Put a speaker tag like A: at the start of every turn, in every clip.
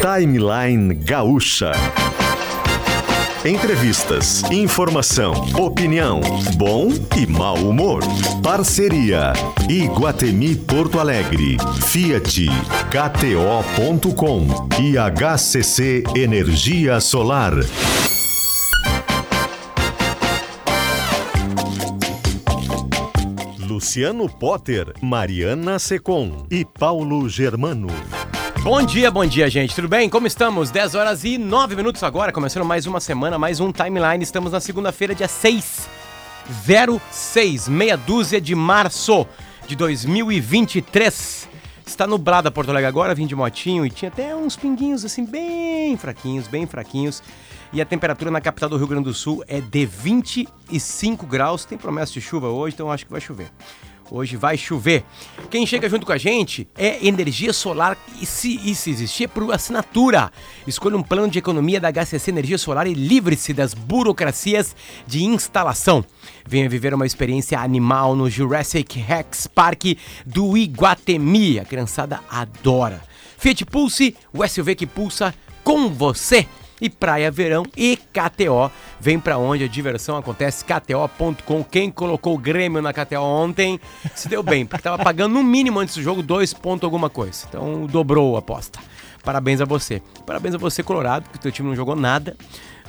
A: Timeline Gaúcha. Entrevistas, informação, opinião, bom e mau humor. Parceria Iguatemi Porto Alegre, Fiat, KTO.com e HCC Energia Solar. Luciano Potter, Mariana Secom e Paulo Germano.
B: Bom dia, bom dia, gente. Tudo bem? Como estamos? 10 horas e 9 minutos agora, começando mais uma semana, mais um timeline. Estamos na segunda-feira, dia 6, 06, meia dúzia de março de 2023. Está nublada Porto Alegre agora, vim de motinho e tinha até uns pinguinhos assim, bem fraquinhos, bem fraquinhos. E a temperatura na capital do Rio Grande do Sul é de 25 graus. Tem promessa de chuva hoje, então acho que vai chover. Hoje vai chover. Quem chega junto com a gente é Energia Solar e se, e se existir é por assinatura. Escolha um plano de economia da HCC Energia Solar e livre-se das burocracias de instalação. Venha viver uma experiência animal no Jurassic Rex Park do Iguatemi. A criançada adora. Fiat Pulse, o SUV que pulsa com você e Praia Verão e KTO. Vem pra onde a diversão acontece, KTO.com. Quem colocou o Grêmio na KTO ontem se deu bem, porque tava pagando no mínimo antes do jogo dois pontos alguma coisa. Então dobrou a aposta. Parabéns a você. Parabéns a você, Colorado, porque o teu time não jogou nada,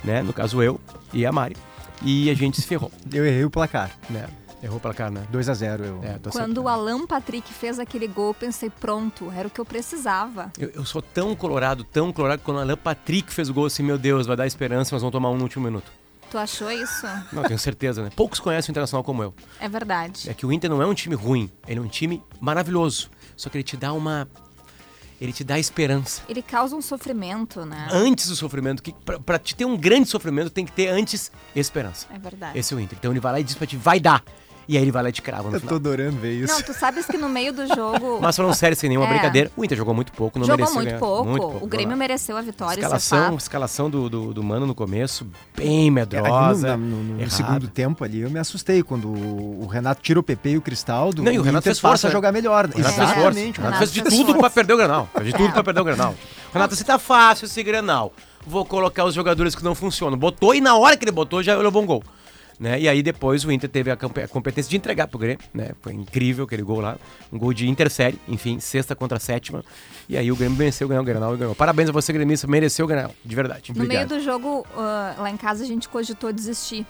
B: né? No caso eu e a Mari. E a gente se ferrou,
C: Eu errei o placar.
B: né? Errou pra cá, né?
C: 2 a 0 eu.
B: É, tô
D: Quando
B: acertando.
D: o Alan Patrick fez aquele gol, eu pensei, pronto, era o que eu precisava.
B: Eu, eu sou tão colorado, tão colorado, que quando o Alan Patrick fez o gol assim, meu Deus, vai dar esperança, mas vão tomar um no último minuto.
D: Tu achou isso?
B: Não, tenho certeza, né? Poucos conhecem o Internacional como eu.
D: É verdade.
B: É que o Inter não é um time ruim, ele é um time maravilhoso. Só que ele te dá uma. Ele te dá esperança.
D: Ele causa um sofrimento, né?
B: Antes do sofrimento, que pra, pra te ter um grande sofrimento, tem que ter antes esperança.
D: É verdade.
B: Esse é o Inter. Então ele vai lá e diz pra ti, vai dar. E aí ele vai lá e te crava no
C: Eu tô adorando ver isso.
D: Não, tu sabes que no meio do jogo.
B: Mas falando sério, sem nenhuma
D: É.
B: brincadeira, o Inter jogou muito pouco, não
D: jogou
B: mereceu
D: muito
B: ganhar.
D: pouco.
B: Muito pouco.
D: O Grêmio mereceu a vitória, isso é
B: Escalação,
D: fato.
B: escalação do, do, do Mano no começo, bem
C: É,
B: medrosa.
C: ali no, no- no
B: errada.
C: segundo tempo ali, eu me assustei quando o o Renato tira o PP e o Cristaldo.
B: Não, e o Renato
C: Inter
B: fez força,
C: passa a
B: né?
C: jogar melhor.
B: O Renato fez
D: Exatamente,
B: força. O
C: Exatamente.
B: Renato
D: Renato
B: fez de
D: fez
B: tudo
D: força.
B: pra perder o Granal. Fez de tudo
D: É.
B: pra perder o Granal. Renato, você tá fácil esse Granal. Vou colocar os jogadores que não funcionam. Botou e na hora que ele botou já levou um gol. Né? E aí depois o Inter teve a, a competência de entregar pro Grêmio, né? Foi incrível aquele gol lá. Um gol de intersérie, enfim, sexta contra sétima. E aí o Grêmio venceu, ganhou o Granal e ganhou. Parabéns a você, gremista, mereceu o Granal, de verdade.
D: No meio do jogo, ah, lá em casa, a gente cogitou desistir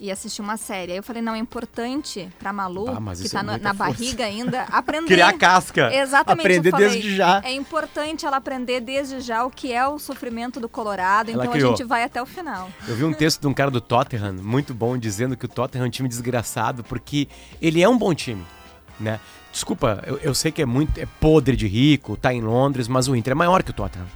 D: e assistir uma série. Aí eu falei, não, é importante pra Malu,
B: Ah,
D: que tá
B: é
D: na, barriga ainda, aprender.
B: Criar casca.
D: Exatamente.
C: Aprender
D: falei,
C: desde já.
D: É importante ela aprender desde já o que é o sofrimento do Colorado,
B: Ela
D: então
B: criou.
D: a gente vai até o final.
B: Eu vi um texto de um cara do Tottenham, muito bom, dizendo que o Tottenham é um time desgraçado, porque ele é um bom time, né? Desculpa, eu, eu sei que é muito é podre de rico, tá em Londres, mas o Inter é maior que o Tottenham.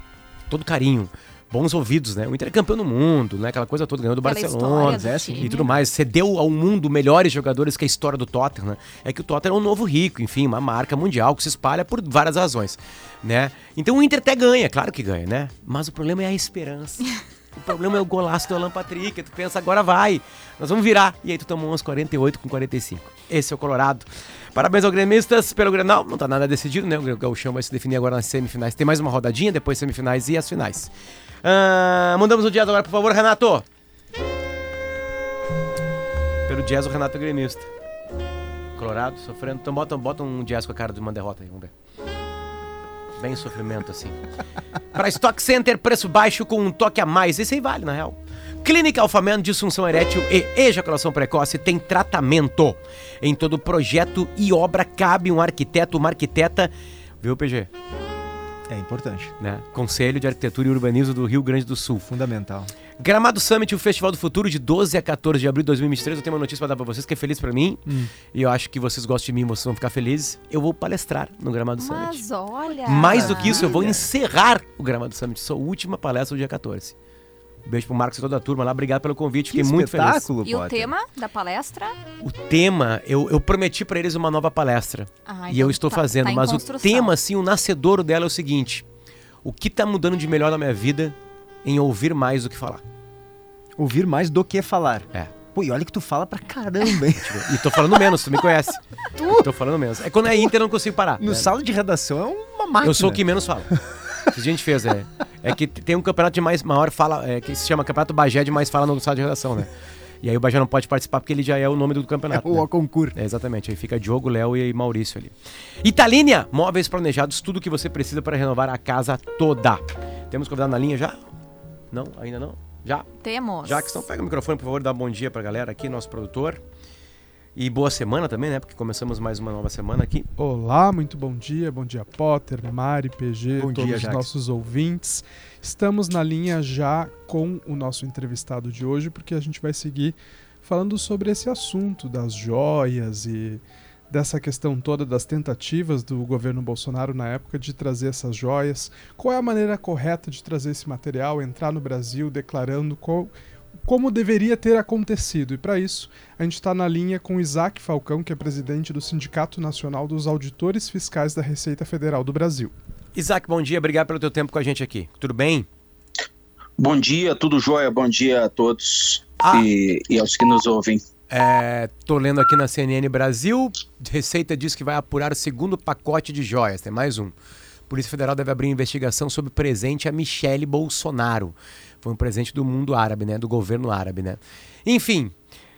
B: Todo carinho, bons ouvidos, né? O Inter é campeão do mundo, né? Aquela coisa toda, ganhou do
D: Pela
B: Barcelona,
D: do
B: e tudo mais. Cedeu ao mundo melhores jogadores que a história do Tottenham. né? É que o Tottenham é um novo rico, enfim, uma marca mundial que se espalha por várias razões, né? Então o Inter até ganha, claro que ganha, né? Mas o problema é a esperança. O problema é o golaço do Alan Patrick. Tu pensa, agora vai. Nós vamos virar. E aí tu tomou uns 48 com 45. Esse é o Colorado. Parabéns aos gremistas pelo Grenal. Não tá nada decidido, né? O Gauchão vai se definir agora nas semifinais. Tem mais uma rodadinha, depois semifinais e as finais. Ah, mandamos o jazz agora, por favor, Renato. Pelo jazz, o Renato é gremista. Colorado, sofrendo. Então bota, bota um jazz com a cara de uma derrota aí, vamos ver. Bem sofrimento, assim. Para Stock Center, preço baixo com um toque a mais. Esse aí vale, na real. Clínica Alfaman, disfunção erétil e ejaculação precoce tem tratamento. Em todo projeto e obra cabe um arquiteto, uma arquiteta. Viu, PG?
C: É importante.
B: Né? Conselho de Arquitetura e Urbanismo do Rio Grande do Sul.
C: Fundamental.
B: Gramado Summit, o Festival do Futuro, de 12 a 14 de abril de 2023. Eu tenho uma notícia pra dar pra vocês que é feliz pra mim. E eu acho que vocês gostam de mim, vocês vão ficar felizes. Eu vou palestrar no Gramado Summit.
D: Mas olha.
B: Mais do que isso, eu vou encerrar o Gramado Summit. Sua última palestra do dia 14. Beijo pro Marcos e toda a turma lá. Obrigado pelo convite.
C: Que
B: Fiquei muito feliz.
C: espetáculo,
D: E o
C: Potter.
D: tema da palestra?
B: O tema, eu, eu prometi pra eles uma nova palestra.
D: Ah,
B: e
D: então
B: eu estou
D: tá-
B: fazendo.
D: tá em
B: mas o
D: construção.
B: tema, assim, o nascedouro dela é o seguinte: O que tá mudando de melhor na minha vida em ouvir mais do que falar?
C: Ouvir mais do que falar.
B: É.
C: Pô, e olha que tu fala pra caramba, hein?
B: E tô falando menos, tu me conhece. Tô falando menos. É quando é Inter eu não consigo parar.
C: No
B: né?
C: sala de redação é uma máquina.
B: Eu sou o que menos fala. A gente fez, é. É que tem um campeonato de mais maior fala, é, que se chama Campeonato Bagé de mais fala no sala de redação, né? E aí o Bagé não pode participar porque ele já é o nome do campeonato.
C: É o
B: né?
C: concurso.
B: É, exatamente. Aí fica Diogo, Léo e Maurício ali. Italínia, móveis planejados, tudo que você precisa para renovar a casa toda. Temos convidado na linha já? Não, ainda não? Já?
D: Temos.
B: Jackson, pega o microfone, por favor, dá um bom dia pra galera aqui, nosso produtor. E boa semana também, né? Porque começamos mais uma nova semana aqui.
E: Olá, muito bom dia. Bom dia, Potter, Mari, PG,
B: Bom
E: todos
B: dia,
E: os nossos ouvintes. Estamos na linha já com o nosso entrevistado de hoje, porque a gente vai seguir falando sobre esse assunto das joias e dessa questão toda das tentativas do governo Bolsonaro na época de trazer essas joias. Qual é a maneira correta de trazer esse material, entrar no Brasil declarando qual, como deveria ter acontecido. E para isso, a gente está na linha com Isaac Falcão, que é presidente do Sindicato Nacional dos Auditores Fiscais da Receita Federal do Brasil.
B: Isaac, bom dia, obrigado pelo teu tempo com a gente aqui. Tudo bem?
F: Bom dia, tudo jóia, bom dia a todos
B: Ah.
F: e, e aos que nos ouvem.
B: É, tô lendo aqui na CNN Brasil, Receita diz que vai apurar o segundo pacote de joias, tem mais um. Polícia Federal deve abrir investigação sobre presente a Michele Bolsonaro. Foi um presente do mundo árabe, né? Do governo árabe, né? Enfim,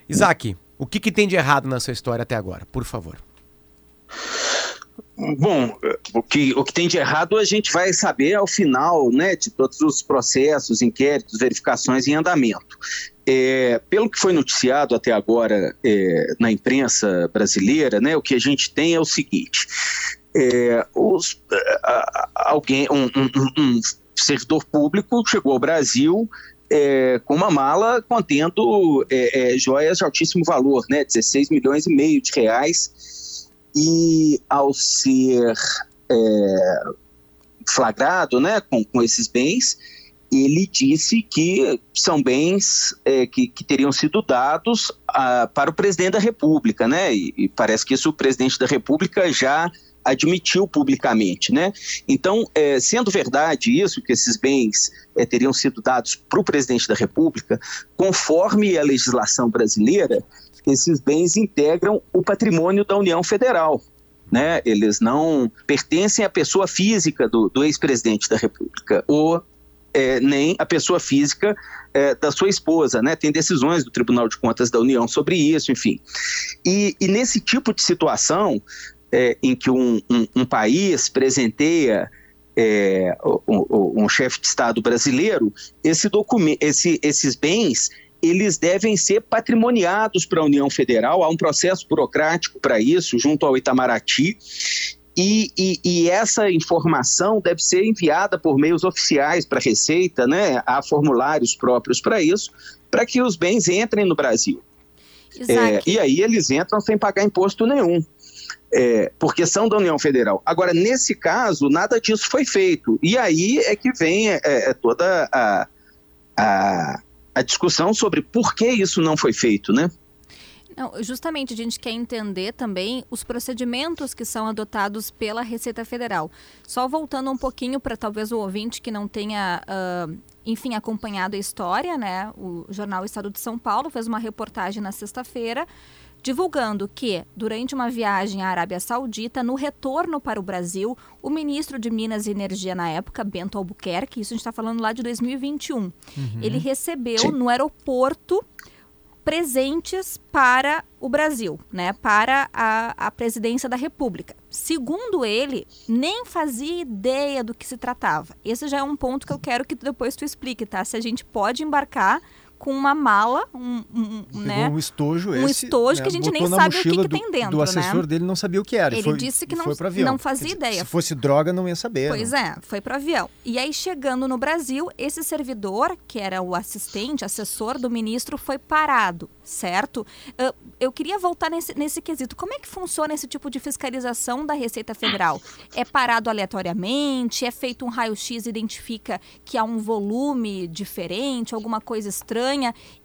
B: Isaac, o que, que tem de errado nessa história até agora? Por favor.
F: Bom, o que, o que tem de errado a gente vai saber ao final né, de todos os processos, inquéritos, verificações em andamento. É, pelo que foi noticiado até agora é, na imprensa brasileira, né, o que a gente tem é o seguinte: é, os, a- a- alguém, um- um- um servidor público chegou ao Brasil é, com uma mala contendo é, é, joias de altíssimo valor, né, 16 milhões e meio de reais e ao ser é, flagrado né, com, com esses bens, ele disse que são bens é, que, que teriam sido dados ah, para o presidente da República, né? E, e parece que isso o presidente da República já admitiu publicamente, né? Então, é, sendo verdade isso, que esses bens é, teriam sido dados para o presidente da República, conforme a legislação brasileira, esses bens integram o patrimônio da União Federal. Né? Eles não pertencem à pessoa física do, do ex-presidente da República, ou é, nem à pessoa física é, da sua esposa. Né? Tem decisões do Tribunal de Contas da União sobre isso, enfim. E, e nesse tipo de situação, é, em que um, um- um país presenteia é, o- um chefe de Estado brasileiro, esse esse- esses bens eles devem ser patrimoniados para a União Federal. Há um processo burocrático para isso, junto ao Itamaraty. E, e- e essa informação deve ser enviada por meios oficiais para a Receita, né? há formulários próprios para isso, para que os bens entrem no Brasil. É, e aí eles entram sem pagar imposto nenhum. É, porque são da União Federal. Agora, nesse caso, nada disso foi feito. E aí é que vem é, é, toda a, a, a discussão sobre por que isso não foi feito, né?
D: não, justamente a gente quer entender também os procedimentos que são adotados pela Receita Federal. Só voltando um pouquinho para talvez o ouvinte que não tenha, ah, enfim, acompanhado a história, né? O jornal Estado de São Paulo fez uma reportagem na sexta-feira divulgando que, durante uma viagem à Arábia Saudita, no retorno para o Brasil, o ministro de Minas e Energia na época, Bento Albuquerque, isso a gente está falando lá de 2021, ele recebeu
F: Sim.
D: no aeroporto presentes para o Brasil, né, para a, a presidência da República. Segundo ele, nem fazia ideia do que se tratava. Esse já é um ponto que eu quero que depois tu explique, tá? Se a gente pode embarcar com uma mala, um, um- né?
C: um estojo
D: Um
C: esse,
D: estojo que a gente
C: botou
D: nem sabe o que que tem dentro,
C: Do assessor
D: né?
C: dele não sabia o que era.
D: Ele
C: foi-
D: disse que não- não fazia
C: Quer
D: ideia.
C: Se fosse droga, não ia saber.
D: Pois
C: não.
D: é, foi pro avião. E aí, chegando no Brasil, esse servidor, que era o assistente, assessor do ministro, foi parado, certo? Ah, eu queria voltar nesse, nesse quesito. Como é que funciona esse tipo de fiscalização da Receita Federal? É parado aleatoriamente? É feito um raio-x e identifica que há um volume diferente, alguma coisa estranha?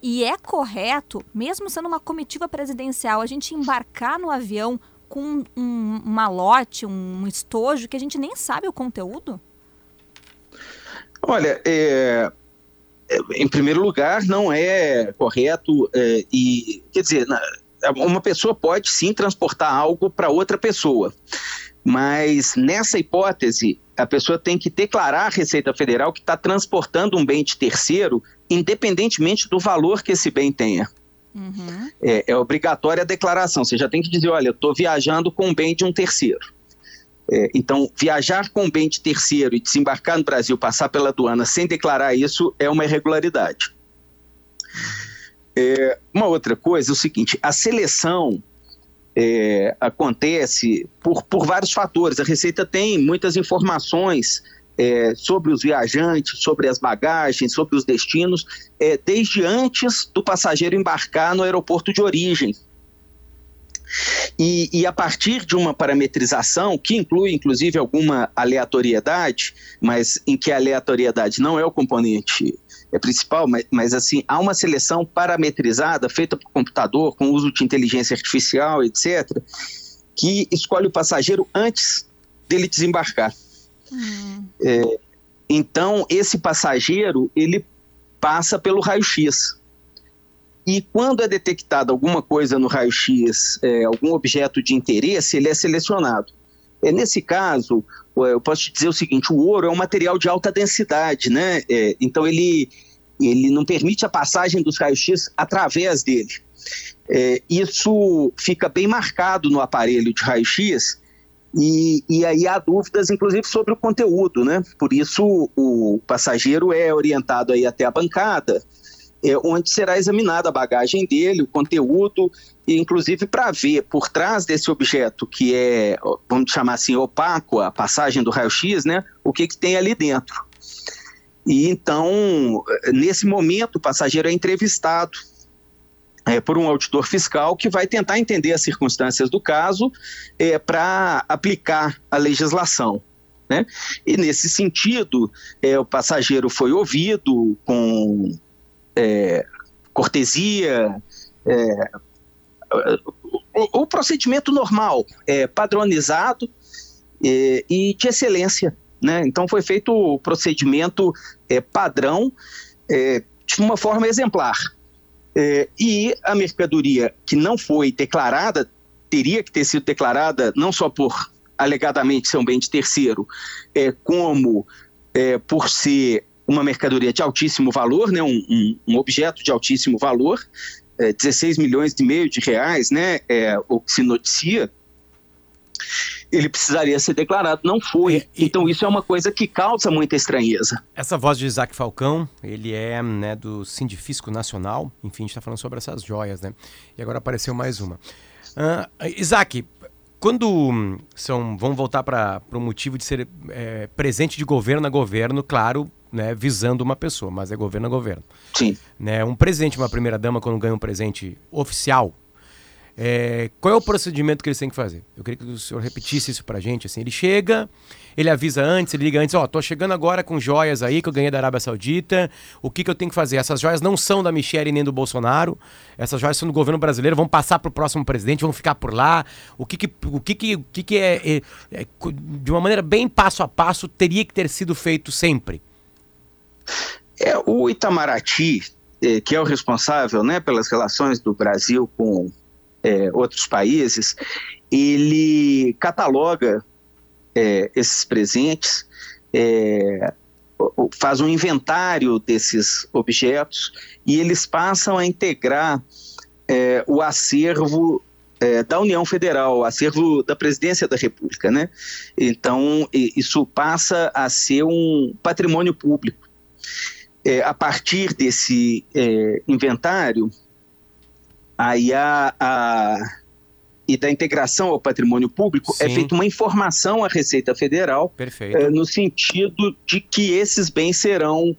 D: E é correto, mesmo sendo uma comitiva presidencial, a gente embarcar no avião com um malote, um estojo que a gente nem sabe o conteúdo?
F: Olha, é, é, em primeiro lugar, não é correto é, e, quer dizer, uma pessoa pode sim transportar algo para outra pessoa, Mas nessa hipótese, a pessoa tem que declarar à Receita Federal que está transportando um bem de terceiro, independentemente do valor que esse bem tenha.
D: Uhum.
F: É, é obrigatória a declaração. Você já tem que dizer: olha, eu estou viajando com um bem de um terceiro. É, então, viajar com um bem de terceiro e desembarcar no Brasil, passar pela aduana sem declarar isso, é uma irregularidade. É, uma outra coisa é o seguinte: a seleção é, acontece por, por vários fatores. A Receita tem muitas informações é, sobre os viajantes, sobre as bagagens, sobre os destinos, é, desde antes do passageiro embarcar no aeroporto de origem. E, e, a partir de uma parametrização, que inclui inclusive alguma aleatoriedade, mas em que a aleatoriedade não é o componente é principal, mas, mas assim, há uma seleção parametrizada, feita por computador, com uso de inteligência artificial, etc., que escolhe o passageiro antes dele desembarcar.
D: Hum.
F: É, então, esse passageiro, ele passa pelo raio-x. E quando é detectada alguma coisa no raio-x, é, algum objeto de interesse, ele é selecionado. É, nesse caso, eu posso te dizer o seguinte: o ouro é um material de alta densidade, né? É, então ele, ele não permite a passagem dos raios-x através dele. É, isso fica bem marcado no aparelho de raio-x e, e aí há dúvidas, inclusive, sobre o conteúdo, né? Por isso o passageiro é orientado aí até a bancada, é, onde será examinada a bagagem dele, o conteúdo, e inclusive para ver por trás desse objeto que é, vamos chamar assim, opaco, a passagem do raio-x, né? O que, que tem ali dentro. E então, nesse momento, o passageiro é entrevistado é, por um auditor fiscal que vai tentar entender as circunstâncias do caso é, para aplicar a legislação. Né? E nesse sentido, é, o passageiro foi ouvido com é, cortesia, é, o, o, procedimento normal, é, padronizado é, e de excelência. Né? Então foi feito o procedimento é, padrão é, de uma forma exemplar. É, e a mercadoria que não foi declarada teria que ter sido declarada não só por alegadamente ser um bem de terceiro, como por ser uma mercadoria de altíssimo valor, né, um, um, um objeto de altíssimo valor, é, 16 milhões e meio de reais, né, é, o que se noticia, ele precisaria ser declarado, não foi. É, e, então isso é uma coisa que causa muita estranheza.
B: Essa voz de Isaac Falcão, ele é né, do Sindifisco Nacional, enfim, a gente está falando sobre essas joias, né? E agora apareceu mais uma. Uh, Isaac, quando são, vamos voltar para o motivo de ser é, presente de governo a governo, claro, né, visando uma pessoa, mas é governo a governo.
F: Sim.
B: Né, um presidente, uma primeira dama, quando ganha um presente oficial, é, qual é o procedimento que eles têm que fazer? Eu queria que o senhor repetisse isso pra gente. Assim, ele chega, ele avisa antes, ele liga antes, ó, oh, tô chegando agora com joias aí que eu ganhei da Arábia Saudita. O que, que eu tenho que fazer? Essas joias não são da Michelle nem do Bolsonaro. Essas joias são do governo brasileiro, vão passar pro próximo presidente, vão ficar por lá. O que que, o que, que, o que, que é, é, é de uma maneira bem passo a passo, teria que ter sido feito sempre?
F: É, o Itamaraty, é, que é o responsável né, pelas relações do Brasil com é, outros países, ele cataloga é, esses presentes, faz um inventário desses objetos e eles passam a integrar o acervo da União Federal, acervo da Presidência da República, né? Então isso passa a ser um patrimônio público. É, a partir desse inventário, aí a, a e da integração ao patrimônio público, é Sim. é feita uma informação à Receita Federal
B: é,
F: no sentido de que esses bens serão,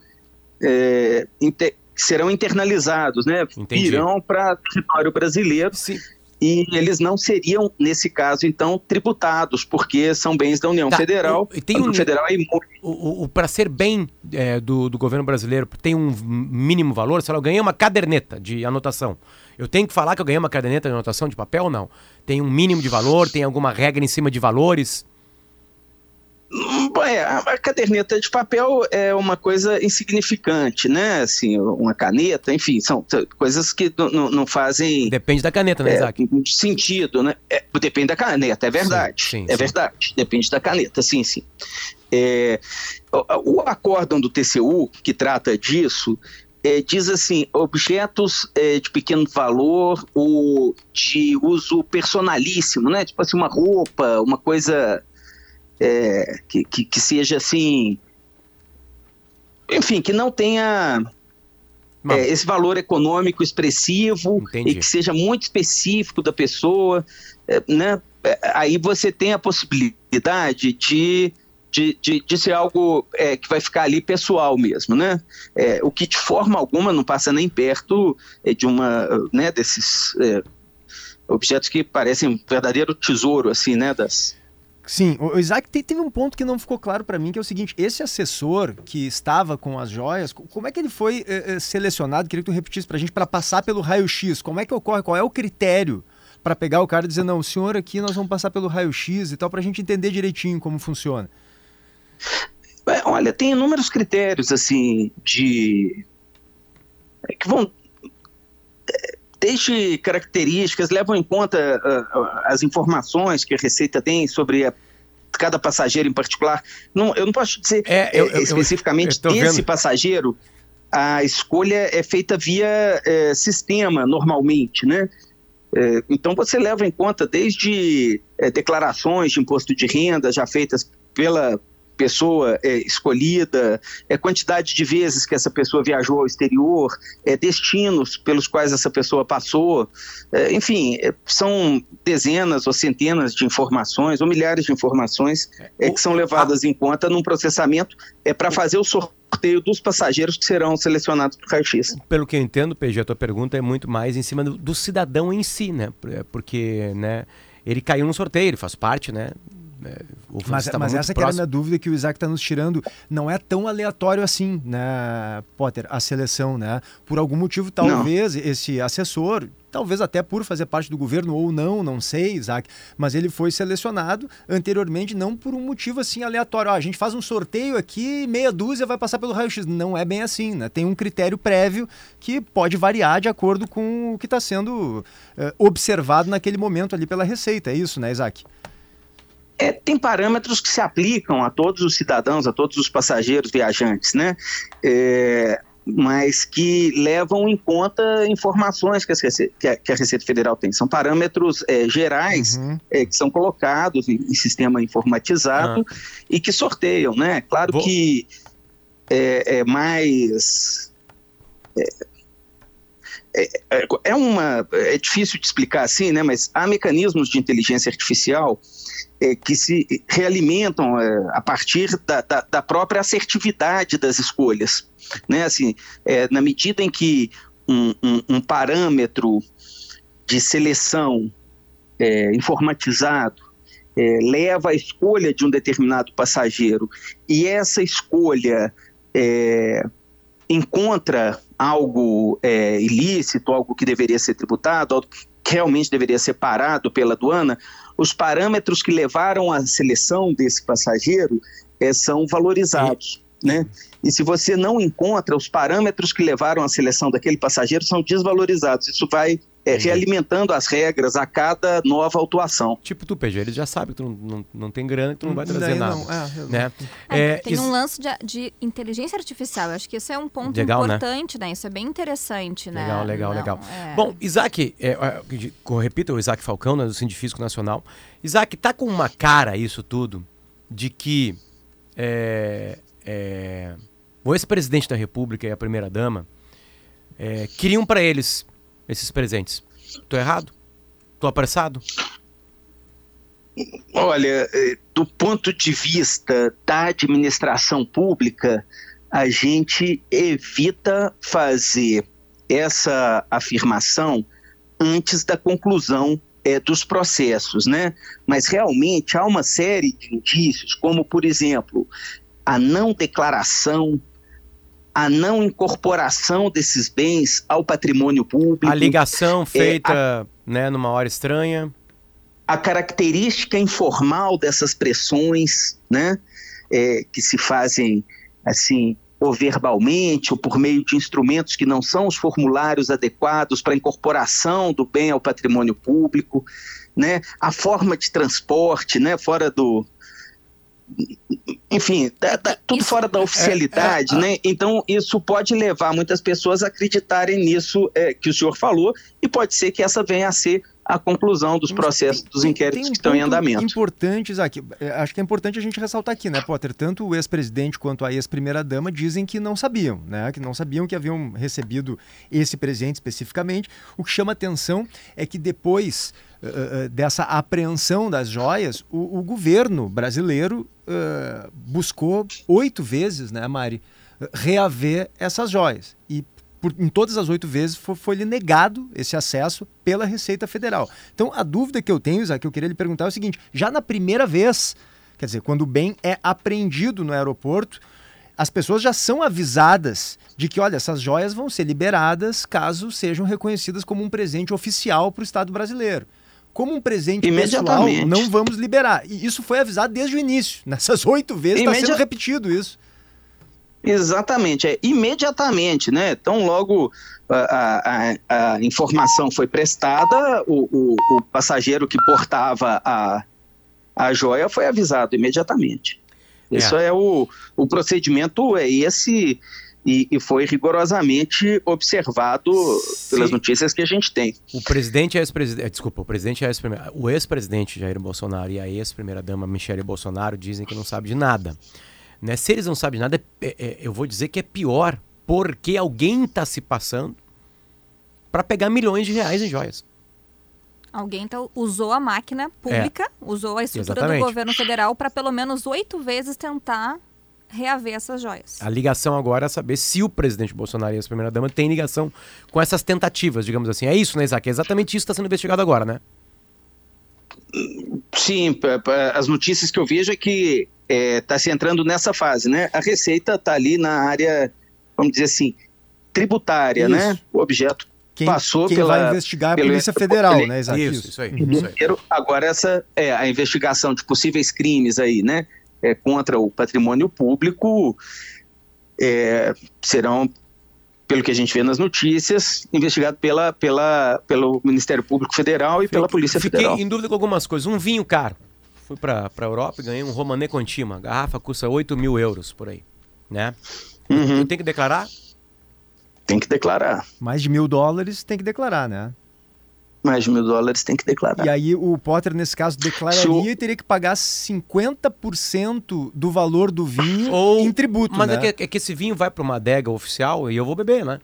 F: é, inter, serão internalizados, né?
B: Entendi.
F: Irão para território brasileiro.
B: Sim.
F: E eles não seriam, nesse caso, então, tributados, porque são bens da União tá, Federal.
B: O, tem um, Federal é o, o Para ser bem é, do, do governo brasileiro, tem um mínimo valor? Se eu ganhei uma caderneta de anotação. Eu tenho que falar que eu ganhei uma caderneta de anotação de papel ou não? Tem um mínimo de valor? Tem alguma regra em cima de valores?
F: É, a caderneta de papel é uma coisa insignificante, né? Assim, uma caneta, enfim, são coisas que não fazem.
B: Depende da caneta, né, Isaac?
F: É, sentido, né? É, depende da caneta, é verdade. Sim, sim, é sim. verdade. Depende da caneta, sim, sim. É, o acórdão do TCU, que trata disso, é, diz assim: objetos é, de pequeno valor ou de uso personalíssimo, né? Tipo assim, uma roupa, uma coisa é, que, que, que, seja assim. Enfim, que não tenha é, esse valor econômico expressivo Entendi. e que seja muito específico da pessoa, é, né? É, aí você tem a possibilidade de de, de, de ser algo é, que vai ficar ali pessoal mesmo, né? É, o que de forma alguma não passa nem perto é, de uma, né, desses é, objetos que parecem um verdadeiro tesouro, assim, né, das...
C: Sim, o Isaac teve um ponto que não ficou claro para mim, que é o seguinte, esse assessor que estava com as joias, como é que ele foi é, selecionado? Queria que tu repetisse para a gente, para passar pelo raio-x, como é que ocorre, qual é o critério para pegar o cara e dizer, não, o senhor aqui nós vamos passar pelo raio-x e tal, para a gente entender direitinho como funciona.
F: É, olha, tem inúmeros critérios assim de é, que vão é, desde características, levam em conta uh, as informações que a Receita tem sobre a, cada passageiro em particular. Não, eu não posso dizer é, eu, eu, especificamente eu, desse vendo. passageiro. A escolha é feita via é, sistema, normalmente, né? É, então você leva em conta desde declarações de imposto de renda já feitas pela pessoa é, escolhida, é quantidade de vezes que essa pessoa viajou ao exterior, é destinos pelos quais essa pessoa passou, é, enfim, é, são dezenas ou centenas de informações ou milhares de informações é, que são levadas em conta num processamento é para fazer o sorteio dos passageiros que serão selecionados para o raio-x.
B: Pelo que eu entendo, PG, a tua pergunta é muito mais em cima do, do cidadão em si, né? Porque, né? Ele caiu no sorteio, ele faz parte, né?
C: É, mas, mas essa que era a minha dúvida que o Isaac está nos tirando. Não é tão aleatório assim, né, Potter, a seleção, né? Por algum motivo, talvez não. esse assessor, talvez até por fazer parte do governo ou não, não sei, Isaac, mas ele foi selecionado anteriormente não por um motivo assim aleatório. Ó, a gente faz um sorteio aqui, meia dúzia vai passar pelo raio-x. Não é bem assim, né? Tem um critério prévio que pode variar de acordo com o que está sendo uh, observado naquele momento ali pela Receita. É isso, né, Isaac?
F: É, tem parâmetros que se aplicam a todos os cidadãos, a todos os passageiros viajantes, né? É, mas que levam em conta informações que, a, que a, Receita, Federal tem. São parâmetros é, gerais uhum. é, que são colocados em, em sistema informatizado ah. e que sorteiam, né? Claro Vou... que é, é mais é, é, é, é, uma é difícil de explicar assim, né? Mas há mecanismos de inteligência artificial é, que se realimentam é, a partir da, da, da, própria assertividade das escolhas. Né? Assim, é, na medida em que um, um, um parâmetro de seleção é, informatizado é, leva à escolha de um determinado passageiro e essa escolha é, encontra algo ilícito, algo que deveria ser tributado, algo que realmente deveria ser parado pela aduana, os parâmetros que levaram à seleção desse passageiro é, são valorizados. Né? E se você não encontra os parâmetros que levaram à seleção daquele passageiro, são desvalorizados. Isso vai é, realimentando as regras a cada nova autuação.
B: Tipo tu, PG, eles já sabem que tu não, não, não tem grana, que tu não vai trazer nada. Não, é, né?
D: É, é, tem isso... um lance de, de, inteligência artificial. Eu acho que isso é um ponto legal, né? importante, né? né? Isso é bem interessante, né?
B: Legal, legal, não, legal. É. Bom, Isaac, é, repita o Isaac Falcão, né, do Científico Nacional. Isaac, tá com uma cara isso tudo de que o ex-presidente da República e a primeira-dama queriam para eles esses presentes. Tô errado? Tô apressado?
F: Olha, eh, do ponto de vista da administração pública, a gente evita fazer essa afirmação antes da conclusão é, dos processos, né? Mas realmente há uma série de indícios, como por exemplo a não declaração a não incorporação desses bens ao patrimônio público.
B: A ligação feita é, a, né, numa hora estranha.
F: A característica informal dessas pressões, né? é, que se fazem assim ou verbalmente, ou por meio de instrumentos que não são os formulários adequados para incorporação do bem ao patrimônio público, né? a forma de transporte, né? fora do, enfim, tá, tá tudo fora da oficialidade, é, é, né? Então isso pode levar muitas pessoas a acreditarem nisso é, que o senhor falou e pode ser que essa venha a ser a conclusão dos processos, dos inquéritos um que estão em andamento.
C: Importante, Isaac, é, acho que é importante a gente ressaltar aqui, né, Potter? Tanto o ex-presidente quanto a ex-primeira-dama dizem que não sabiam, né? Que não sabiam que haviam recebido esse presente especificamente. O que chama atenção é que depois uh, dessa apreensão das joias, o, o governo brasileiro uh, buscou oito vezes, né, Mari, reaver essas joias. E por, em todas as oito vezes foi, foi lhe negado esse acesso pela Receita Federal. Então, a dúvida que eu tenho, Isaac, que eu queria lhe perguntar é o seguinte: já na primeira vez, quer dizer, quando o bem é apreendido no aeroporto, as pessoas já são avisadas de que, olha, essas joias vão ser liberadas caso sejam reconhecidas como um presente oficial para o Estado brasileiro. Como um presente pessoal, não vamos liberar. E isso foi avisado desde o início. Nessas oito vezes está sendo repetido isso.
F: Exatamente, é imediatamente, né? Então, logo a, a, a informação foi prestada, o, o, o, passageiro que portava a, a joia foi avisado imediatamente. É. Isso é o, o procedimento, é esse, e, e foi rigorosamente observado Sim. pelas notícias que a gente tem.
B: O presidente e ex-presidente, desculpa, o presidente e ex o ex-presidente Jair Bolsonaro e a ex-primeira-dama Michele Bolsonaro dizem que não sabe de nada. Né? Se eles não sabem nada, é, é, eu vou dizer que é pior, porque alguém está se passando para pegar milhões de reais em joias.
D: Alguém tá, usou a máquina pública, é. usou a estrutura Exatamente. do governo federal para pelo menos oito vezes tentar reaver essas joias.
B: A ligação agora é saber se o presidente Bolsonaro e a primeira-dama têm ligação com essas tentativas, digamos assim. É isso, né, Isaac? É exatamente isso que está sendo investigado agora, né?
F: Sim, as notícias que eu vejo é que está é, tá se entrando nessa fase, né? A Receita está ali na área, vamos dizer assim, tributária, né? isso. né? O objeto quem, passou
C: quem
F: pela...
C: vai investigar é a Polícia Federal, né,
B: Isaac? Isso, isso aí.
F: Uhum.
B: Isso aí.
F: Agora essa é a investigação de possíveis crimes aí, né? É, contra o patrimônio público é, serão pelo que a gente vê nas notícias, investigado pela, pela, pelo Ministério Público Federal e pela Polícia
B: Fiquei
F: Federal.
B: Fiquei em dúvida com algumas coisas. Um vinho caro. Fui para a Europa e ganhei um Romanée Contima. A garrafa custa 8 mil euros por aí. Né? Uhum. Eu tenho que declarar?
F: Tem que declarar.
C: Mais de mil dólares tem que declarar, né?
F: Mais de mil dólares tem que declarar.
C: E aí o Potter, nesse caso, declararia o... e teria que pagar 50% do valor do vinho Ou... em tributo,
B: Mas
C: é
B: né? é, que, é que esse vinho vai para uma adega oficial e eu vou beber, né?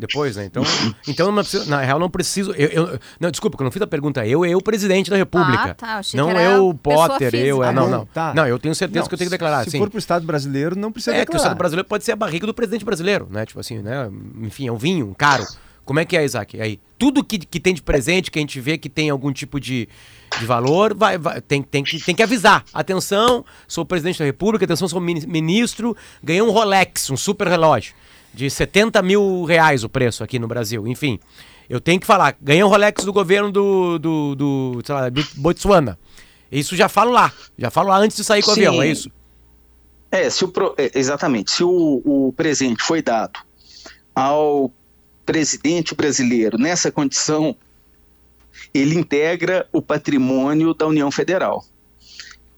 B: Depois, né? Então, então não preciso, na real, não preciso. Eu, eu, não, desculpa, que eu não fiz a pergunta. Eu eu, presidente da República. Ah, tá. não eu, Potter, eu. É, não, não. Tá. Não, eu tenho certeza não, que eu tenho que declarar.
C: Se
B: sim.
C: for pro Estado brasileiro, não precisa
B: é,
C: declarar. É
B: que o Estado brasileiro pode ser a barriga do presidente brasileiro, né? Tipo assim, né? Enfim, é um vinho, caro. Como é que é, Isaac? Aí, tudo que, que tem de presente, que a gente vê que tem algum tipo de, de valor, vai, vai, tem, tem, que, tem que avisar. Atenção, sou presidente da República, atenção, sou ministro, ganhei um Rolex, um super relógio, de 70 mil reais o preço aqui no Brasil. Enfim, eu tenho que falar, ganhei um Rolex do governo do, do, do, sei lá, do Botsuana. Isso já falo lá, já falo lá antes de sair com o avião, é isso?
F: É, se o, é, exatamente. Se o, o presente foi dado ao presidente brasileiro nessa condição, ele integra o patrimônio da União Federal.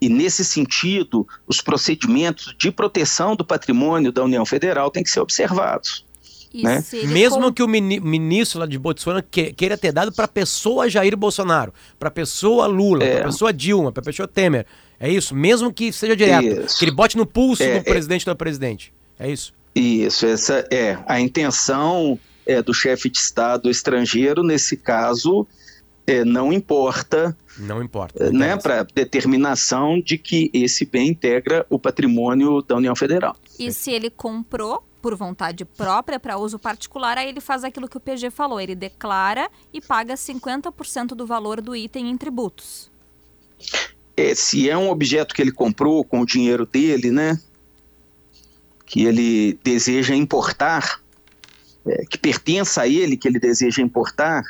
F: E, nesse sentido, os procedimentos de proteção do patrimônio da União Federal têm que ser observados. Né?
B: Mesmo com... que o ministro lá de Botsuana queira ter dado para a pessoa Jair Bolsonaro, para a pessoa Lula, é. para a pessoa Dilma, para a pessoa Temer. É isso? Mesmo que seja direto. Isso. Que ele bote no pulso é, do é. presidente ou da presidente. É isso?
F: Isso, essa é a intenção é, do chefe de Estado estrangeiro, nesse caso, é, não importa.
B: Não importa.
F: né, para determinação de que esse bem integra o patrimônio da União Federal.
D: E se ele comprou por vontade própria para uso particular, aí ele faz aquilo que o PG falou, ele declara e paga 50% do valor do item em tributos.
F: É, se é um objeto que ele comprou com o dinheiro dele, né, que ele deseja importar, é, que pertença a ele, que ele deseja importar,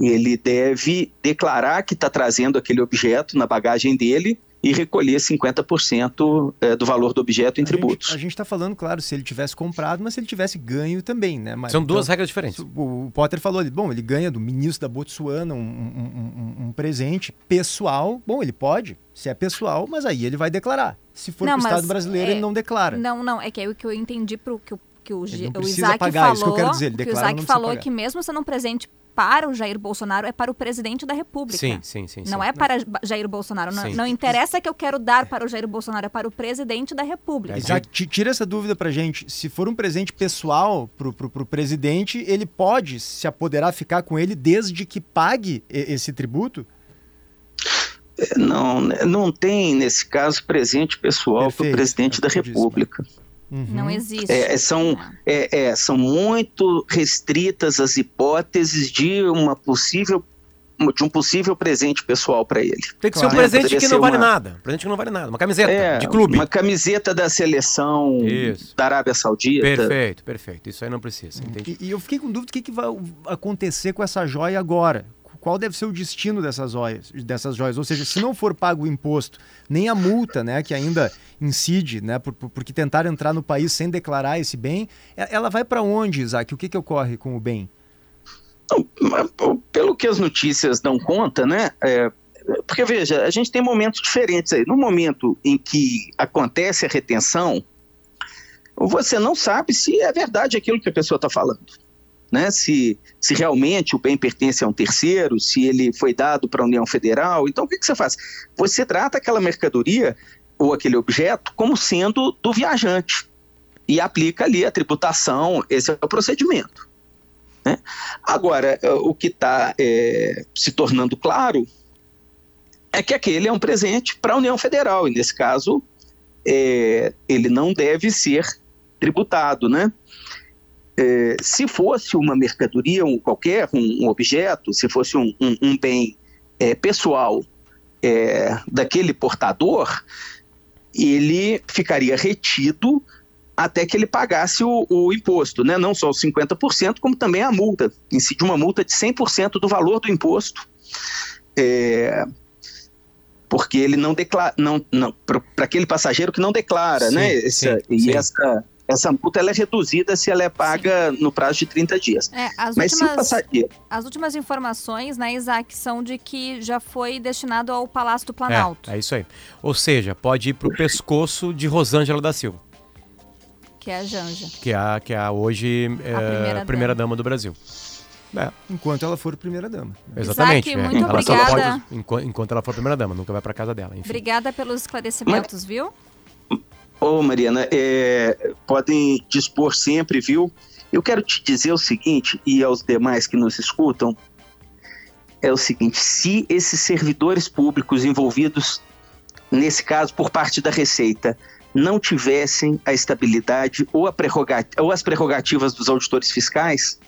F: ele deve declarar que está trazendo aquele objeto na bagagem dele e recolher 50% é, do valor do objeto em
C: a
F: tributos.
C: Gente, a gente está falando, claro, se ele tivesse comprado, mas se ele tivesse ganho também, né? Mas,
B: São duas então, regras diferentes.
C: O, Potter falou ali, bom, ele ganha do ministro da Botsuana um, um, um, um, presente pessoal. Bom, ele pode, se é pessoal, mas aí ele vai declarar. Se for para o Estado brasileiro, é... ele não declara.
D: Não, não, é que é o que eu entendi pro que o que o, G, o Isaac pagar, falou, isso que eu quero dizer, que o Isaac falou que mesmo sendo um presente para o Jair Bolsonaro é para o presidente da República.
B: Sim, sim, sim.
D: Não sim. é para Jair Bolsonaro. Não, não, interessa que eu quero dar para o Jair Bolsonaro, é para o presidente da República.
C: Isaac, tira essa dúvida para gente. Se for um presente pessoal para o presidente, ele pode se apoderar, ficar com ele desde que pague esse tributo?
F: É, não, não tem, nesse caso, presente pessoal para o presidente é da República. Disse,
D: Uhum. Não existe.
F: É, é são, é, é, são muito restritas as hipóteses de uma possível de um possível presente pessoal para ele.
B: Tem que claro. ser um presente que não vale uma... nada. Presente que não vale nada. Uma camiseta é, de clube.
F: Uma camiseta da seleção Isso. da Arábia Saudita.
B: Perfeito, perfeito. Isso aí não precisa.
C: E, e, eu fiquei com dúvida do que, que vai acontecer com essa joia agora qual deve ser o destino dessas joias, dessas joias. Ou seja, se não for pago o imposto, nem a multa, né, que ainda incide, né, por, por, porque tentar entrar no país sem declarar esse bem, ela vai para onde, Isaac? O que, que ocorre com o bem?
F: Pelo que as notícias dão conta, né, é, porque veja, a gente tem momentos diferentes aí. No momento em que acontece a retenção, você não sabe se é verdade aquilo que a pessoa está falando né? Se, se realmente o bem pertence a um terceiro, se ele foi dado para a União Federal. Então, o que, que você faz? Você trata aquela mercadoria ou aquele objeto como sendo do viajante e aplica ali a tributação, esse é o procedimento. Né? Agora, eh, o que está é, se tornando claro é que aquele é um presente para a União Federal, e nesse caso, é, ele não deve ser tributado, né? É, se fosse uma mercadoria, um, qualquer um, um, objeto, se fosse um, um bem é, pessoal é, daquele portador, ele ficaria retido até que ele pagasse o, o, imposto, né? não só os 50%, como também a multa, incide uma multa de 100% do valor do imposto. É, porque ele não declara, não, não para aquele passageiro que não declara, sim, né? Essa, sim, e sim. essa essa multa ela é reduzida se ela é paga Sim. no prazo de 30 dias.
D: É, as, Mas últimas, passageiro... as últimas informações, né, Isaac, são de que já foi destinado ao Palácio do Planalto.
B: É, é isso aí. Ou seja, pode ir para o pescoço de Rosângela da Silva.
D: Que é a Janja.
B: Que é a, que é a hoje é, a primeira, primeira dama. dama do Brasil.
C: É. Enquanto ela for primeira-dama.
B: Exatamente.
D: Isaac, é. muito ela obrigada.
B: Pode, enquanto ela for primeira-dama, nunca vai para casa dela. Enfim.
D: Obrigada pelos esclarecimentos, Mas... viu?
F: Ô, Mariana, é, podem dispor sempre, viu? Eu quero te dizer o seguinte, e aos demais que nos escutam, é o seguinte: se esses servidores públicos envolvidos, nesse caso por parte da Receita, não tivessem a estabilidade ou, a ou as prerrogativas dos auditores fiscais,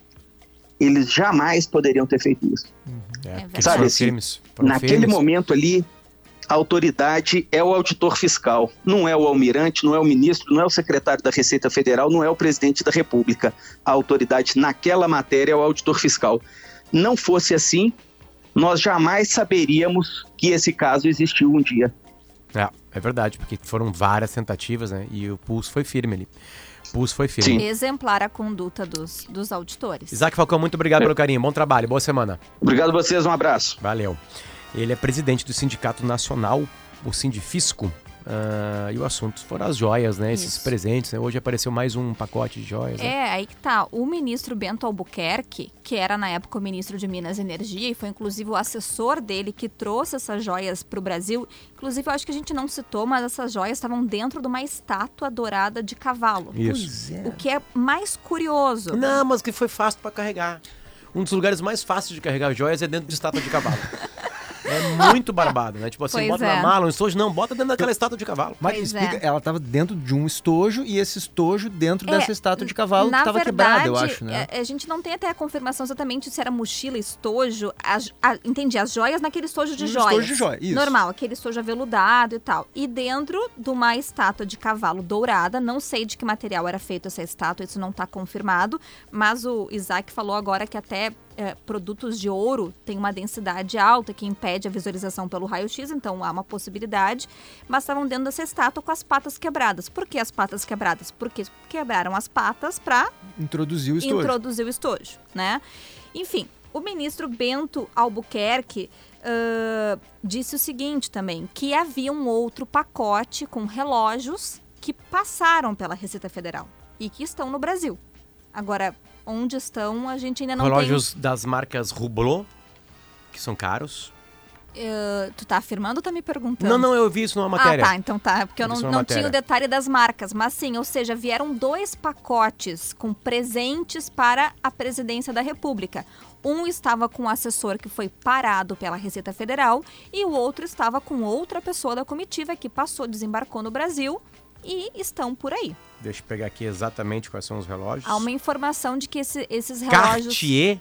F: eles jamais poderiam ter feito isso.
B: Uhum. É, Sabe, assim,
F: naquele momento ali, a autoridade é o auditor fiscal, não é o almirante, não é o ministro, não é o secretário da Receita Federal, não é o presidente da República. A autoridade naquela matéria é o auditor fiscal. Não fosse assim, nós jamais saberíamos que esse caso existiu um dia.
B: É, é verdade, porque foram várias tentativas, né? E o pulso foi firme ali. O pulso foi firme.
D: Sim. Exemplar a conduta dos, dos auditores.
B: Isaac Falcão, muito obrigado é. pelo carinho. Bom trabalho, boa semana.
F: Obrigado a vocês, um abraço.
B: Valeu. Ele é presidente do Sindicato Nacional, o Sindifisco. Uh, e o assunto foram as joias, né? Esses Isso. presentes. Né? Hoje apareceu mais um pacote de joias.
D: Né? É, aí que tá. O ministro Bento Albuquerque, que era na época o ministro de Minas e Energia, e foi inclusive o assessor dele que trouxe essas joias para o Brasil. Inclusive, eu acho que a gente não citou, mas essas joias estavam dentro de uma estátua dourada de cavalo.
B: Isso.
D: O que é mais curioso.
B: Não, mas que foi fácil para carregar. Um dos lugares mais fáceis de carregar joias é dentro de estátua de cavalo. É muito barbado, né? Tipo assim, pois bota é. na mala um estojo, não, bota dentro daquela estátua de cavalo.
C: Mas pois explica, é. ela estava dentro de um estojo e esse estojo dentro é, dessa estátua de cavalo que estava quebrada, eu acho, né?
D: É, a gente não tem até a confirmação exatamente se era mochila, estojo, a, a, entendi, as joias naquele estojo de um joias. Estojo de joia, isso. Normal, aquele estojo aveludado e tal. E dentro de uma estátua de cavalo dourada, não sei de que material era feito essa estátua, isso não está confirmado, mas o Isaac falou agora que até é, produtos de ouro têm uma densidade alta que impede a visualização pelo raio-x, então há uma possibilidade, mas estavam dentro dessa estátua com as patas quebradas. Por que as patas quebradas? Porque quebraram as patas para
C: introduzir o estojo.
D: Introduzir o estojo, né? Enfim, o ministro Bento Albuquerque uh, disse o seguinte também, que havia um outro pacote com relógios que passaram pela Receita Federal e que estão no Brasil. Agora, onde estão, a gente ainda não
B: Relógios
D: tem...
B: das marcas Hublot, que são caros.
D: Uh, tu tá afirmando ou tá me perguntando?
B: Não, não, eu vi isso numa matéria.
D: Ah, tá, então tá, porque eu, eu não, não tinha o detalhe das marcas, mas sim, ou seja, vieram dois pacotes com presentes para a presidência da República. Um estava com um assessor que foi parado pela Receita Federal e o outro estava com outra pessoa da comitiva que passou, desembarcou no Brasil e estão por aí.
B: Deixa eu pegar aqui exatamente quais são os relógios.
D: Há uma informação de que esse, esses relógios.
B: Cartier.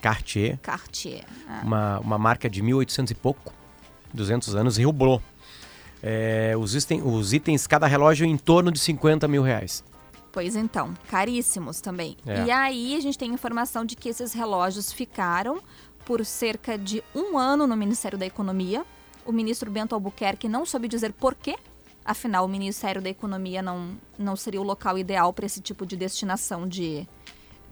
B: Cartier.
D: Cartier.
B: É. Uma, uma marca de 1800 e pouco, 200 anos, Rio Blo. É, os, itens, os itens, cada relógio em torno de 50 mil reais.
D: Pois então, caríssimos também. É. E aí a gente tem informação de que esses relógios ficaram por cerca de um ano no Ministério da Economia. O ministro Bento Albuquerque não soube dizer por quê Afinal, o Ministério da Economia não, não seria o local ideal para esse tipo de destinação de,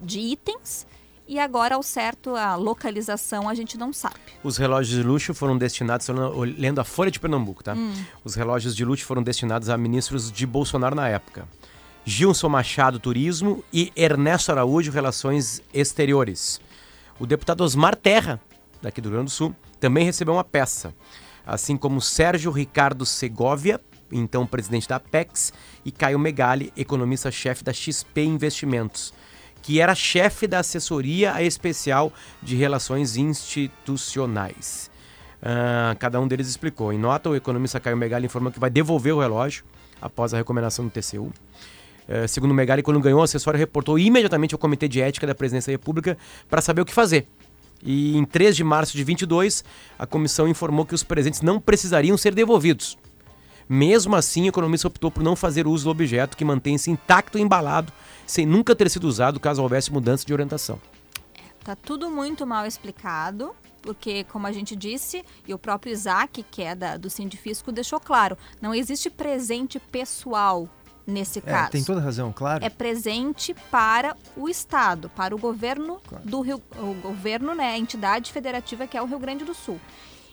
D: de itens. E agora, ao certo, a localização a gente não sabe.
B: Os relógios de luxo foram destinados, lendo a Folha de Pernambuco, tá? Hum. Os relógios de luxo foram destinados a ministros de Bolsonaro na época. Gilson Machado, Turismo, e Ernesto Araújo, Relações Exteriores. O deputado Osmar Terra, daqui do Rio Grande do Sul, também recebeu uma peça. Assim como Sérgio Ricardo Segovia, então presidente da Apex, e Caio Megali, economista-chefe da XP Investimentos, que era chefe da assessoria especial de relações institucionais. Uh, cada um deles explicou. Em nota, o economista Caio Megali informa que vai devolver o relógio após a recomendação do TCU. Uh, segundo Megali, quando ganhou o acessório, reportou imediatamente ao Comitê de Ética da Presidência da República para saber o que fazer. E em 3 de março de 22, a comissão informou que os presentes não precisariam ser devolvidos. Mesmo assim, o economista optou por não fazer uso do objeto que mantém-se intacto e embalado, sem nunca ter sido usado caso houvesse mudança de orientação.
D: Tá tudo muito mal explicado, porque, como a gente disse, e o próprio Isaac, que é da, do Sindifisco, deixou claro, não existe presente pessoal nesse é, caso.
C: Tem toda razão, claro.
D: É presente para o Estado, para o governo claro. do Rio, o governo, né, a entidade federativa que é o Rio Grande do Sul.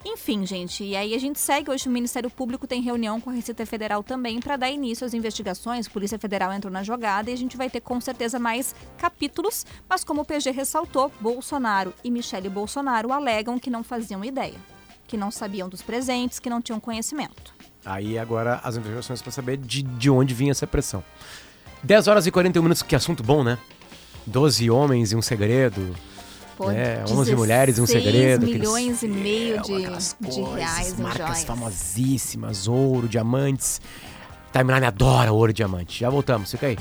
D: Enfim, gente, e aí a gente segue. Hoje o Ministério Público tem reunião com a Receita Federal também para dar início às investigações. Polícia Federal entrou na jogada e a gente vai ter com certeza mais capítulos. Mas como o PG ressaltou, Bolsonaro e Michele Bolsonaro alegam que não faziam ideia, que não sabiam dos presentes, que não tinham conhecimento.
B: Aí agora as investigações para saber de, de onde vinha essa pressão. 10 horas e 41 minutos, que assunto bom, né? 12 homens e um segredo. Pô, é, 11 mulheres e um segredo.
D: milhões e meio é, de, de reais
B: em marcas joias. famosíssimas, ouro, diamantes. Timeline adora ouro e diamante. Já voltamos, fica aí.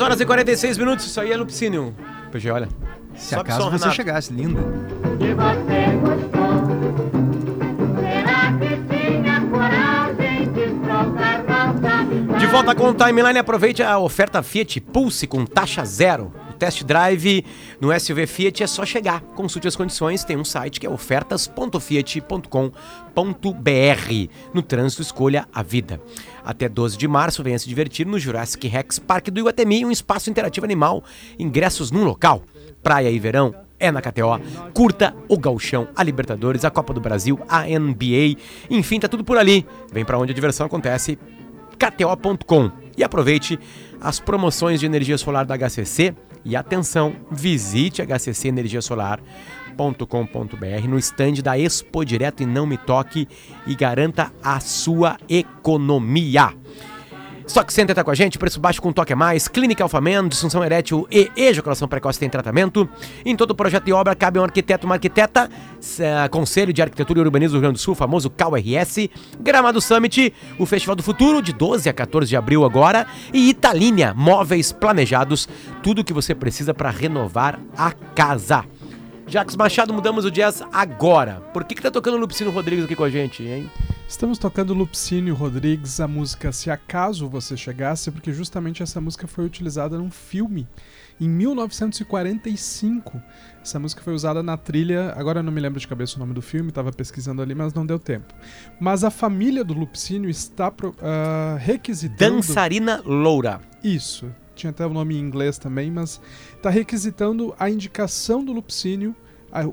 B: Horas e 46 minutos, isso aí é Lupicínio. PG, olha.
C: Se Sobe acaso som, você Renato. chegasse, linda.
D: E você gostou? Será que tinha coragem de trocar
B: De volta com o Timeline, aproveite a oferta Fiat Pulse com taxa zero. Test drive no SUV Fiat é só chegar. Consulte as condições, tem um site que é ofertas.fiat.com.br. No trânsito, escolha a vida. Até 12 de março, venha se divertir no Jurassic Rex Park do Iguatemi, um espaço interativo animal. Ingressos num local. Praia e verão é na KTO. Curta o Galchão, a Libertadores, a Copa do Brasil, a NBA. Enfim, tá tudo por ali. Vem para onde a diversão acontece. KTO.com. E aproveite as promoções de energia solar da HCC. E atenção, visite a HCC Energia Solar expo.com.br no stand da Expo Direto e Não Me Toque e garanta a sua economia. Stock Center tá com a gente, preço baixo com toque a mais, Clínica Alfaman, disfunção erétil e ejaculação precoce tem tratamento. Em todo projeto de obra cabe um arquiteto, uma arquiteta, Conselho de Arquitetura e Urbanismo do Rio Grande do Sul, famoso CalRS, Gramado Summit, o Festival do Futuro, de 12 a 14 de abril agora, e Italínia, móveis planejados, tudo o que você precisa para renovar a casa. Jacques Machado, mudamos o jazz agora. Por que, que tá tocando o Lupicino Rodrigues aqui com a gente, hein?
E: Estamos tocando Lupicínio Rodrigues, a música Se Acaso Você Chegasse, porque justamente essa música foi utilizada num filme em 1945. Essa música foi usada na trilha, agora eu não me lembro de cabeça o nome do filme, estava pesquisando ali, mas não deu tempo. Mas a família do Lupicínio está uh, requisitando.
B: Dançarina Loura.
E: Isso, tinha até o nome em inglês também, mas está requisitando a indicação do Lupicínio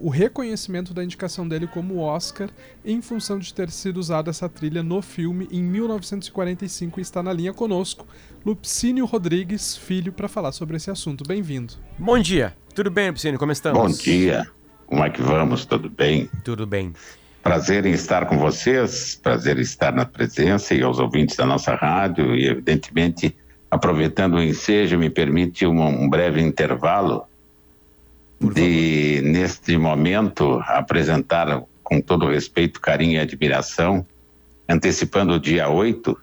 E: o reconhecimento da indicação dele como Oscar em função de ter sido usada essa trilha no filme em 1945 e está na linha conosco, Lupicínio Rodrigues, filho, para falar sobre esse assunto. Bem-vindo.
B: Bom dia. Tudo bem, Lupicínio? Como estamos?
G: Bom dia. Como é que vamos? Tudo bem?
B: Tudo bem.
G: Prazer em estar com vocês, prazer em estar na presença e aos ouvintes da nossa rádio e, evidentemente, aproveitando o ensejo, me permite um, um breve intervalo de, neste momento, apresentar com todo respeito, carinho e admiração, antecipando o dia 8,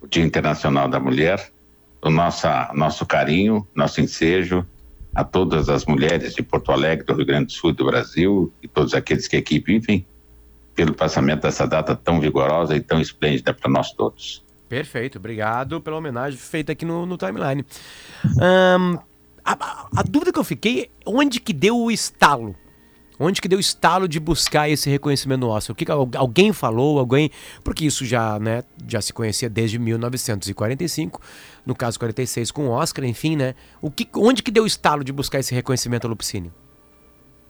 G: o Dia Internacional da Mulher, o nossa, nosso carinho, nosso ensejo a todas as mulheres de Porto Alegre, do Rio Grande do Sul e do Brasil e todos aqueles que aqui vivem, pelo passamento dessa data tão vigorosa e tão esplêndida para nós todos.
B: Perfeito, obrigado pela homenagem feita aqui no, no timeline. Um, a, a, dúvida que eu fiquei, onde que deu o estalo? Onde que deu o estalo de buscar esse reconhecimento Oscar? O que, que alguém falou, alguém, porque isso já, né, já se conhecia desde 1945, no caso 46 com o Oscar, enfim, né? O que, onde que deu o estalo de buscar esse reconhecimento Lupicínio?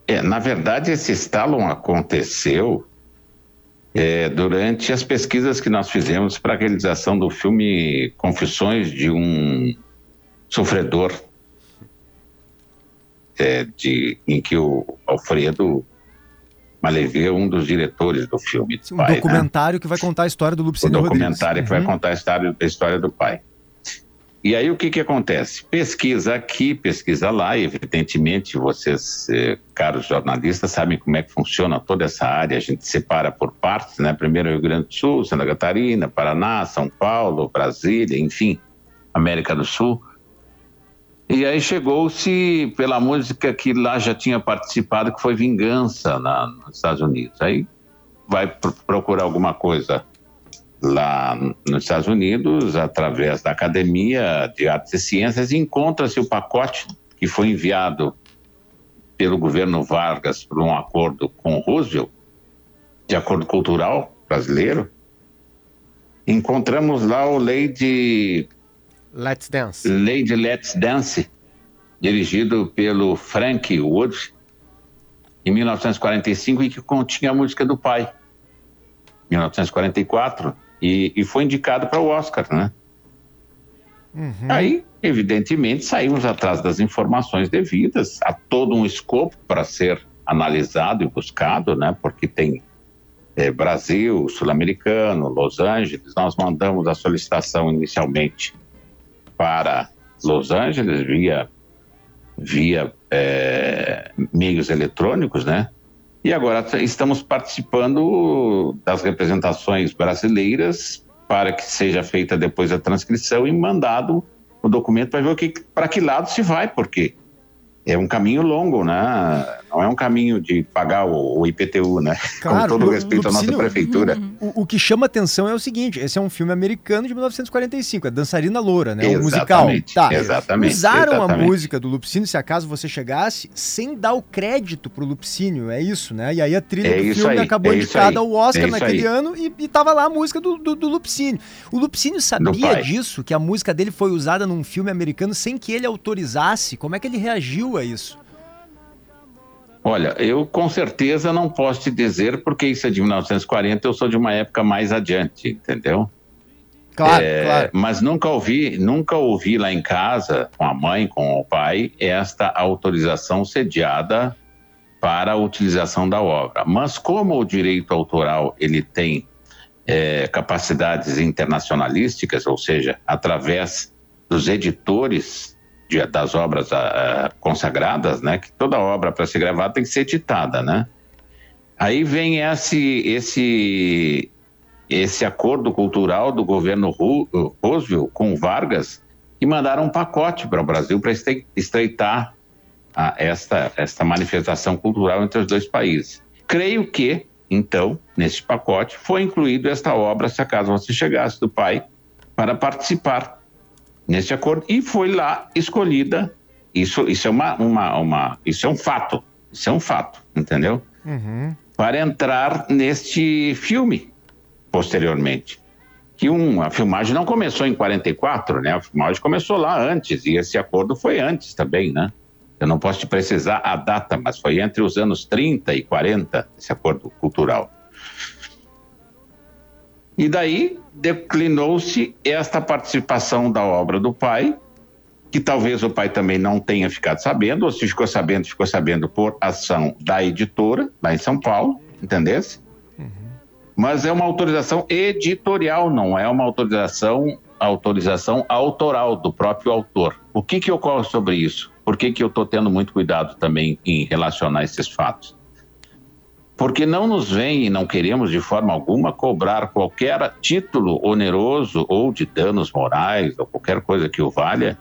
G: É, na verdade, esse estalo aconteceu é, durante as pesquisas que nós fizemos para a realização do filme Confissões de um Sofredor, é, de, em que o Alfredo Malevê é um dos diretores do filme.
C: um pai, né? documentário né? que vai contar a história do Lupicínio
G: Rodrigues. Um documentário Rodrigues. que uhum. vai contar a história, a história do pai. E aí o que que acontece? Pesquisa aqui, pesquisa lá, e evidentemente vocês, eh, caros jornalistas, sabem como é que funciona toda essa área, a gente separa por partes, né? Primeiro Rio Grande do Sul, Santa Catarina, Paraná, São Paulo, Brasília, enfim, América do Sul. E aí chegou-se pela música que lá já tinha participado, que foi Vingança na, nos Estados Unidos. Aí vai procurar alguma coisa lá nos Estados Unidos, através da Academia de Artes e Ciências, encontra-se o pacote que foi enviado pelo governo Vargas por um acordo com Roosevelt, de acordo cultural brasileiro. Encontramos lá o lei de
B: Let's Dance.
G: Lady Let's Dance, dirigido pelo Frank Wood, em 1945, e que continha a música do pai, 1944, e, e foi indicado para o Oscar, né? Uhum. Aí, evidentemente, saímos atrás das informações devidas, há todo um escopo para ser analisado e buscado, né? Porque tem é, Brasil, Sul-Americano, Los Angeles, nós mandamos a solicitação inicialmente para Los Angeles via, via é, meios eletrônicos, né? E agora estamos participando das representações brasileiras para que seja feita depois a transcrição e mandado o documento para ver que para que lado se vai, porque é um caminho longo, né? Não é um caminho de pagar o, o IPTU, né?
C: Claro, Com todo respeito à nossa prefeitura. O, o, que chama atenção é o seguinte: esse é um filme americano de 1945, é Dançarina Loura, né? O musical.
G: Tá. Exatamente.
C: Usaram
G: exatamente.
C: a música do Lupicínio, se acaso você chegasse, sem dar o crédito pro Lupicínio, é isso, né? E aí a trilha
G: é
C: do filme
G: aí,
C: acabou
G: é
C: indicada ao Oscar
G: é
C: naquele aí. ano e, e tava lá a música do, do, do Lupicínio. O Lupicínio sabia disso, que a música dele foi usada num filme americano sem que ele autorizasse? Como é que ele reagiu a isso?
G: Olha, eu com certeza não posso te dizer, porque isso é de 1940, eu sou de uma época mais adiante, entendeu?
C: Claro, é, claro.
G: Mas nunca ouvi, nunca ouvi lá em casa, com a mãe, com o pai, esta autorização sediada para a utilização da obra. Mas como o direito autoral ele tem é, capacidades internacionalísticas, ou seja, através dos editores de, das obras a, a, consagradas, né, que toda obra para ser gravada tem que ser editada, né? Aí vem esse esse esse acordo cultural do governo Roosevelt com Vargas que mandaram um pacote para o Brasil para estreitar a, esta esta manifestação cultural entre os dois países. Creio que então, nesse pacote, foi incluído esta obra, se acaso você chegasse do pai, para participar nesse acordo, e foi lá escolhida. Isso, isso, é, uma, uma, uma, isso é um fato, isso é um fato, entendeu? Uhum. Para entrar neste filme, posteriormente. Que um, a filmagem não começou em 44, né? A filmagem começou lá antes, e esse acordo foi antes também, né? Eu não posso te precisar a data, mas foi entre os anos 30 e 40 esse acordo cultural. E daí declinou-se esta participação da obra do pai, que talvez o pai também não tenha ficado sabendo, ou se ficou sabendo, ficou sabendo por ação da editora, lá em São Paulo, entendesse? Uhum. Mas é uma autorização editorial, não é uma autorização autorização autoral do próprio autor. O que que ocorre sobre isso? Por que, que eu estou tendo muito cuidado também em relacionar esses fatos? Porque não nos vem e não queremos de forma alguma cobrar qualquer título oneroso ou de danos morais ou qualquer coisa que o valha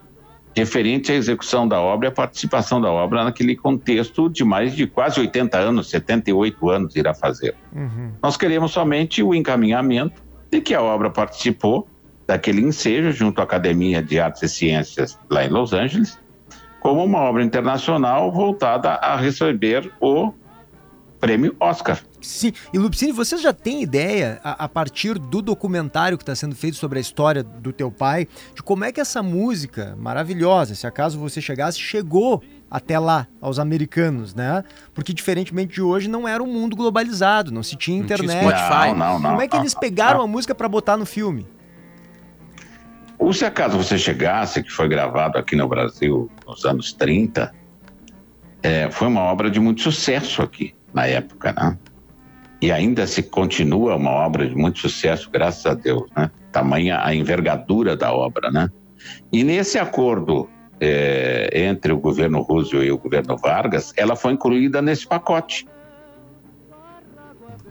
G: referente à execução da obra e à participação da obra naquele contexto de mais de quase 80 anos, 78 anos irá fazer. Uhum. Nós queremos somente o encaminhamento de que a obra participou daquele ensejo junto à Academia de Artes e Ciências lá em Los Angeles como uma obra internacional voltada a receber o prêmio Oscar.
C: Sim, e Lupicine, você já tem ideia, a, a partir do documentário que está sendo feito sobre a história do teu pai, de como é que essa música maravilhosa, se acaso você chegasse, chegou até lá, aos americanos, né? Porque diferentemente de hoje, não era um mundo globalizado, não se tinha internet.
G: Não, tinha não, não,
C: como é que eles pegaram a música para botar no filme?
G: Ou se acaso você chegasse, que foi gravado aqui no Brasil nos anos 30, é, foi uma obra de muito sucesso aqui na época, né? E ainda se continua uma obra de muito sucesso, graças a Deus, né? Tamanha a envergadura da obra, né? E nesse acordo é, entre o governo Roosevelt e o governo Vargas, ela foi incluída nesse pacote.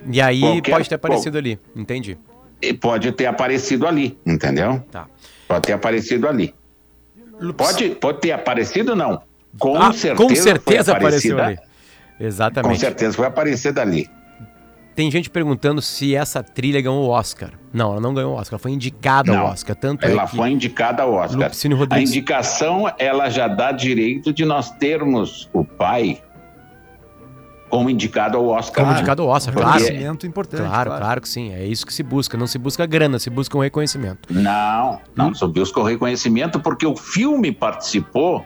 B: E aí Qualquer, pode ter aparecido ali, entendi.
G: E pode ter aparecido ali, entendeu? Tá. Pode ter aparecido ali. Pode, pode ter aparecido, não.
B: Com ah, certeza. Com certeza apareceu ali. Exatamente.
G: Com certeza foi aparecer dali.
B: Tem gente perguntando se essa trilha ganhou o Oscar. Não, ela não ganhou o Oscar, ela foi indicada ao Oscar. Tanto
G: ela é foi indicada ao Oscar. A indicação, ela já dá direito de nós termos o pai como indicado ao Oscar.
B: Como indicado ao Oscar, claro.
C: Reconhecimento importante.
B: Claro, claro, claro, que sim. É isso que se busca. Não se busca grana, se busca um reconhecimento.
G: Não, não hum. se busca o reconhecimento porque o filme participou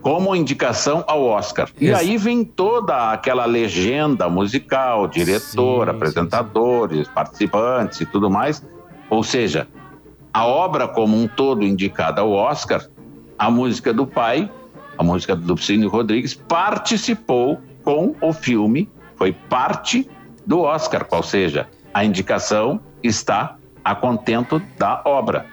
G: como indicação ao Oscar. E aí vem toda aquela legenda musical, diretor, sim, apresentadores, sim, participantes e tudo mais. Ou seja, a obra como um todo indicada ao Oscar, a música do pai, a música do Lupicínio Rodrigues, participou com o filme, foi parte do Oscar, qual seja, a indicação está a contento da obra.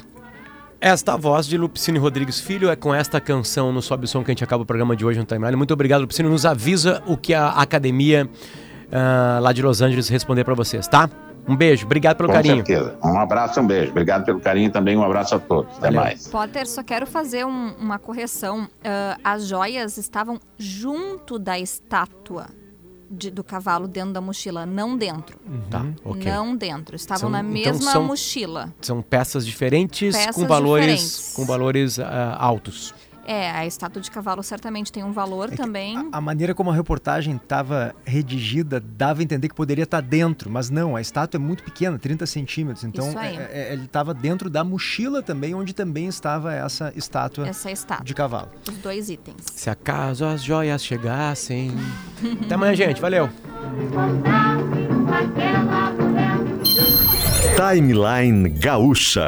B: Esta voz de Lupicínio Rodrigues Filho é com esta canção no Sobe o Som que a gente acaba o programa de hoje no Timeline. Muito obrigado, Lupicínio. Nos avisa o que a academia uh, lá de Los Angeles responder para vocês, tá? Um beijo, obrigado pelo
G: Com
B: carinho.
G: certeza. Um abraço, um beijo. Obrigado pelo carinho também, um abraço a todos. Até Valeu. mais.
D: Potter, só quero fazer um, uma correção. Uh, as joias estavam junto da estátua de, do cavalo dentro da mochila, não dentro.
B: Uhum. Tá, ok.
D: Não dentro. Estavam são, na então mesma então são, mochila.
B: São peças diferentes peças com valores, diferentes. Com valores uh, altos.
D: É, a estátua de cavalo certamente tem um valor é também.
C: A, a, maneira como a reportagem estava redigida dava a entender que poderia estar tá dentro, mas não, a estátua é muito pequena, 30 centímetros. Então é, é, ele estava dentro da mochila também, onde também estava essa estátua,
D: essa estátua de
C: cavalo.
D: Os dois itens.
B: Se acaso as joias chegassem. Até amanhã, gente. Valeu.
A: Timeline Gaúcha.